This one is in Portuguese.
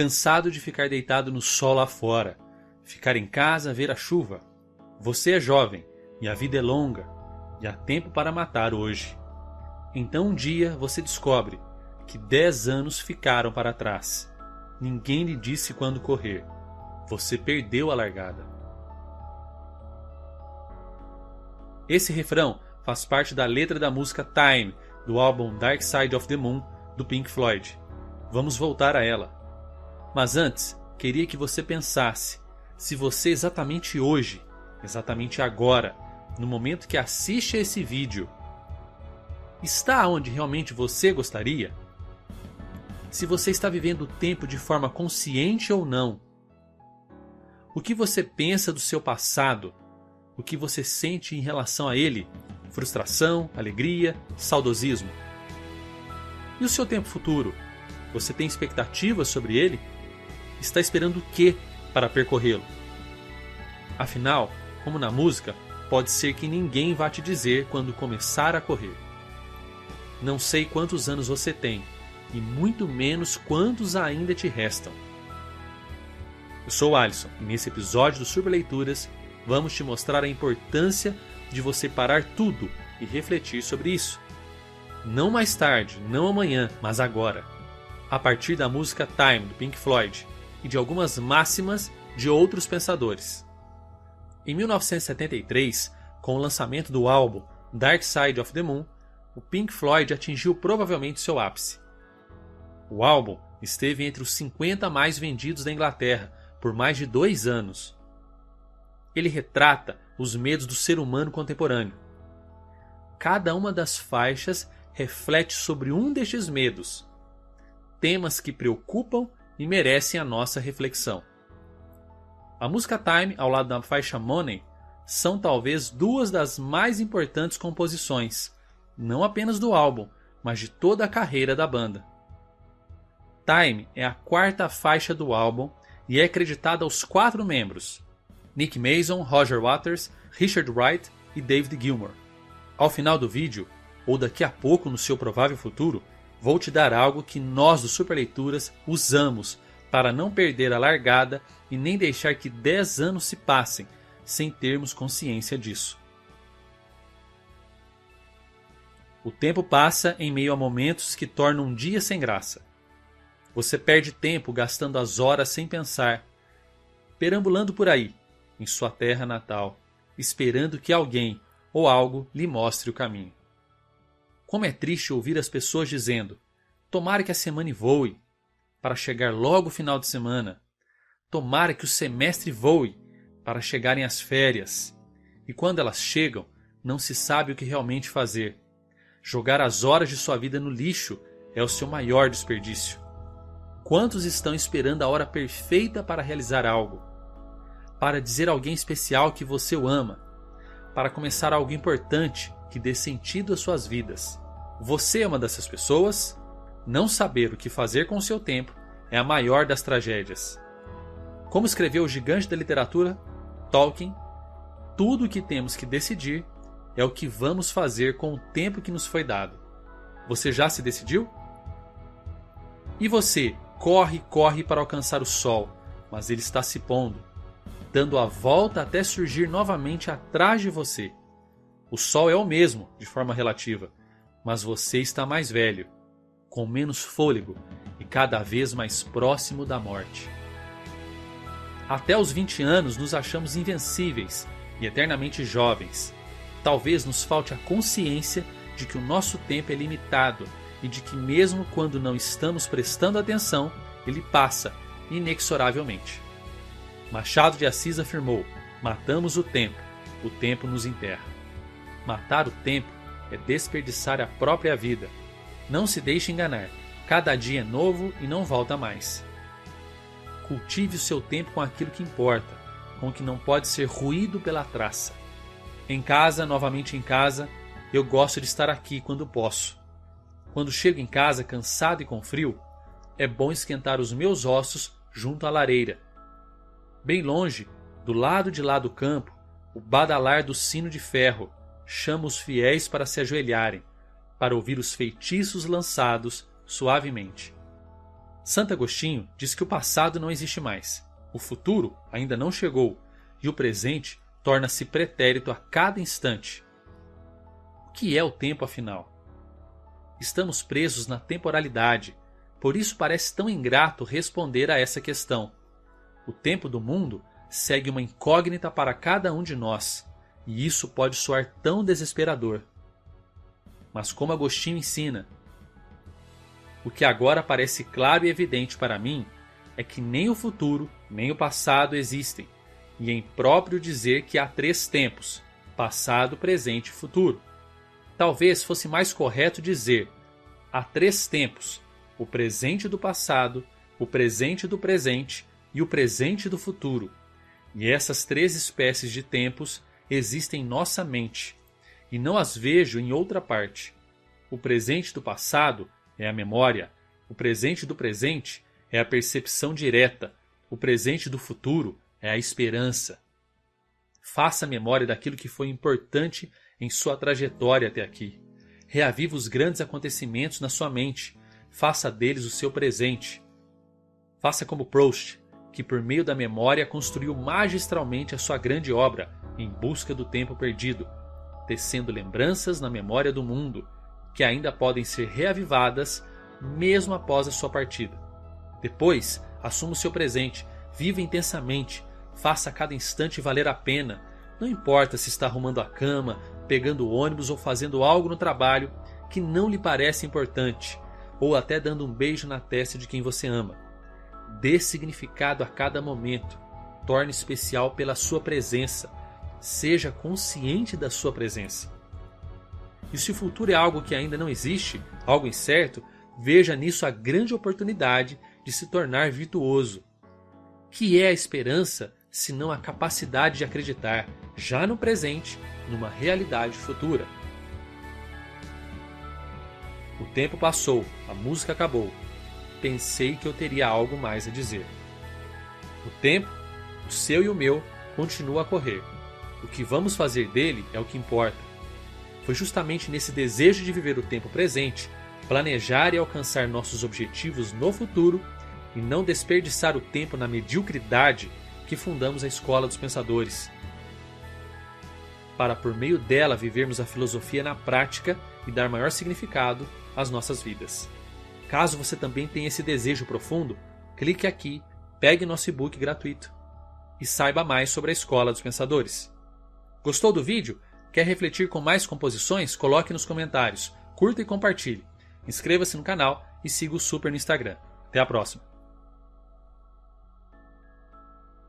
cansado de ficar deitado no sol lá fora, ficar em casa ver a chuva. Você é jovem e a vida é longa e há tempo para matar hoje. Então um dia você descobre que dez anos ficaram para trás. Ninguém lhe disse quando correr. Você perdeu a largada. Esse refrão faz parte da letra da música Time, do álbum Dark Side of the Moon, do Pink Floyd. Vamos voltar a ela. Mas antes, queria que você pensasse se você exatamente hoje, exatamente agora, no momento que assiste a esse vídeo, está onde realmente você gostaria? Se você está vivendo o tempo de forma consciente ou não? O que você pensa do seu passado? O que você sente em relação a ele? Frustração, alegria, saudosismo? E o seu tempo futuro? Você tem expectativas sobre ele? Está esperando o que para percorrê-lo? Afinal, como na música, pode ser que ninguém vá te dizer quando começar a correr. Não sei quantos anos você tem, e muito menos quantos ainda te restam. Eu sou o Alisson e nesse episódio do Super Leituras vamos te mostrar a importância de você parar tudo e refletir sobre isso. Não mais tarde, não amanhã, mas agora. A partir da música Time do Pink Floyd e de algumas máximas de outros pensadores. Em 1973, com o lançamento do álbum Dark Side of the Moon, o Pink Floyd atingiu provavelmente seu ápice. O álbum esteve entre os 50 mais vendidos da Inglaterra por mais de dois anos. Ele retrata os medos do ser humano contemporâneo. Cada uma das faixas reflete sobre um destes medos, temas que preocupam e merecem a nossa reflexão. A música Time, ao lado da faixa Money, são talvez duas das mais importantes composições, não apenas do álbum, mas de toda a carreira da banda. Time é a quarta faixa do álbum e é acreditada aos quatro membros: Nick Mason, Roger Waters, Richard Wright e David Gilmour. Ao final do vídeo, ou daqui a pouco no seu provável futuro, vou te dar algo que nós do Super Leituras usamos para não perder a largada e nem deixar que 10 anos se passem sem termos consciência disso. O tempo passa em meio a momentos que tornam um dia sem graça. Você perde tempo gastando as horas sem pensar, perambulando por aí, em sua terra natal, esperando que alguém ou algo lhe mostre o caminho. Como é triste ouvir as pessoas dizendo: Tomara que a semana voe, para chegar logo o final de semana. Tomara que o semestre voe, para chegarem as férias. E quando elas chegam, não se sabe o que realmente fazer. Jogar as horas de sua vida no lixo é o seu maior desperdício. Quantos estão esperando a hora perfeita para realizar algo? Para dizer a alguém especial que você o ama? Para começar algo importante que dê sentido às suas vidas? Você é uma dessas pessoas? Não saber o que fazer com seu tempo é a maior das tragédias. Como escreveu o gigante da literatura, Tolkien, tudo o que temos que decidir é o que vamos fazer com o tempo que nos foi dado. Você já se decidiu? E você corre, corre para alcançar o sol, mas ele está se pondo, dando a volta até surgir novamente atrás de você. O sol é o mesmo, de forma relativa, mas você está mais velho, com menos fôlego e cada vez mais próximo da morte. Até os 20 anos nos achamos invencíveis e eternamente jovens. Talvez nos falte a consciência de que o nosso tempo é limitado e de que, mesmo quando não estamos prestando atenção, ele passa inexoravelmente. Machado de Assis afirmou: Matamos o tempo, o tempo nos enterra. Matar o tempo é desperdiçar a própria vida. Não se deixe enganar. Cada dia é novo e não volta mais. Cultive o seu tempo com aquilo que importa, com o que não pode ser ruído pela traça. Em casa, novamente em casa, eu gosto de estar aqui quando posso. Quando chego em casa cansado e com frio, é bom esquentar os meus ossos junto à lareira. Bem longe, do lado de lá do campo, o badalar do sino de ferro chama os fiéis para se ajoelharem, para ouvir os feitiços lançados suavemente. Santo Agostinho diz que o passado não existe mais, o futuro ainda não chegou e o presente torna-se pretérito a cada instante. O que é o tempo, afinal? Estamos presos na temporalidade, por isso parece tão ingrato responder a essa questão. O tempo do mundo segue uma incógnita para cada um de nós, e isso pode soar tão desesperador. Mas, como Agostinho ensina, o que agora parece claro e evidente para mim é que nem o futuro nem o passado existem, e é impróprio dizer que há três tempos: passado, presente e futuro. Talvez fosse mais correto dizer: há três tempos: o presente do passado, o presente do presente e o presente do futuro. E essas três espécies de tempos existem em nossa mente, e não as vejo em outra parte. O presente do passado é a memória, o presente do presente é a percepção direta, o presente do futuro é a esperança. Faça memória daquilo que foi importante em sua trajetória até aqui. Reaviva os grandes acontecimentos na sua mente. Faça deles o seu presente. Faça como Proust, que por meio da memória construiu magistralmente a sua grande obra, Em Busca do Tempo Perdido, tecendo lembranças na memória do mundo que ainda podem ser reavivadas mesmo após a sua partida. Depois, assuma o seu presente, viva intensamente, faça cada instante valer a pena. Não importa se está arrumando a cama, pegando o ônibus ou fazendo algo no trabalho que não lhe parece importante, ou até dando um beijo na testa de quem você ama. Dê significado a cada momento, torne especial pela sua presença, seja consciente da sua presença. E se o futuro é algo que ainda não existe, algo incerto, veja nisso a grande oportunidade de se tornar virtuoso. Que é a esperança senão a capacidade de acreditar, já no presente, numa realidade futura? O tempo passou, a música acabou. Pensei que eu teria algo mais a dizer. O tempo, o seu e o meu, continua a correr. O que vamos fazer dele é o que importa. Foi justamente nesse desejo de viver o tempo presente, planejar e alcançar nossos objetivos no futuro e não desperdiçar o tempo na mediocridade que fundamos a Escola dos Pensadores. Para por meio dela vivermos a filosofia na prática e dar maior significado às nossas vidas. Caso você também tenha esse desejo profundo, clique aqui, pegue nosso e-book gratuito e saiba mais sobre a Escola dos Pensadores. Gostou do vídeo? Quer refletir com mais composições? Coloque nos comentários, curta e compartilhe. Inscreva-se no canal e siga o Super no Instagram. Até a próxima!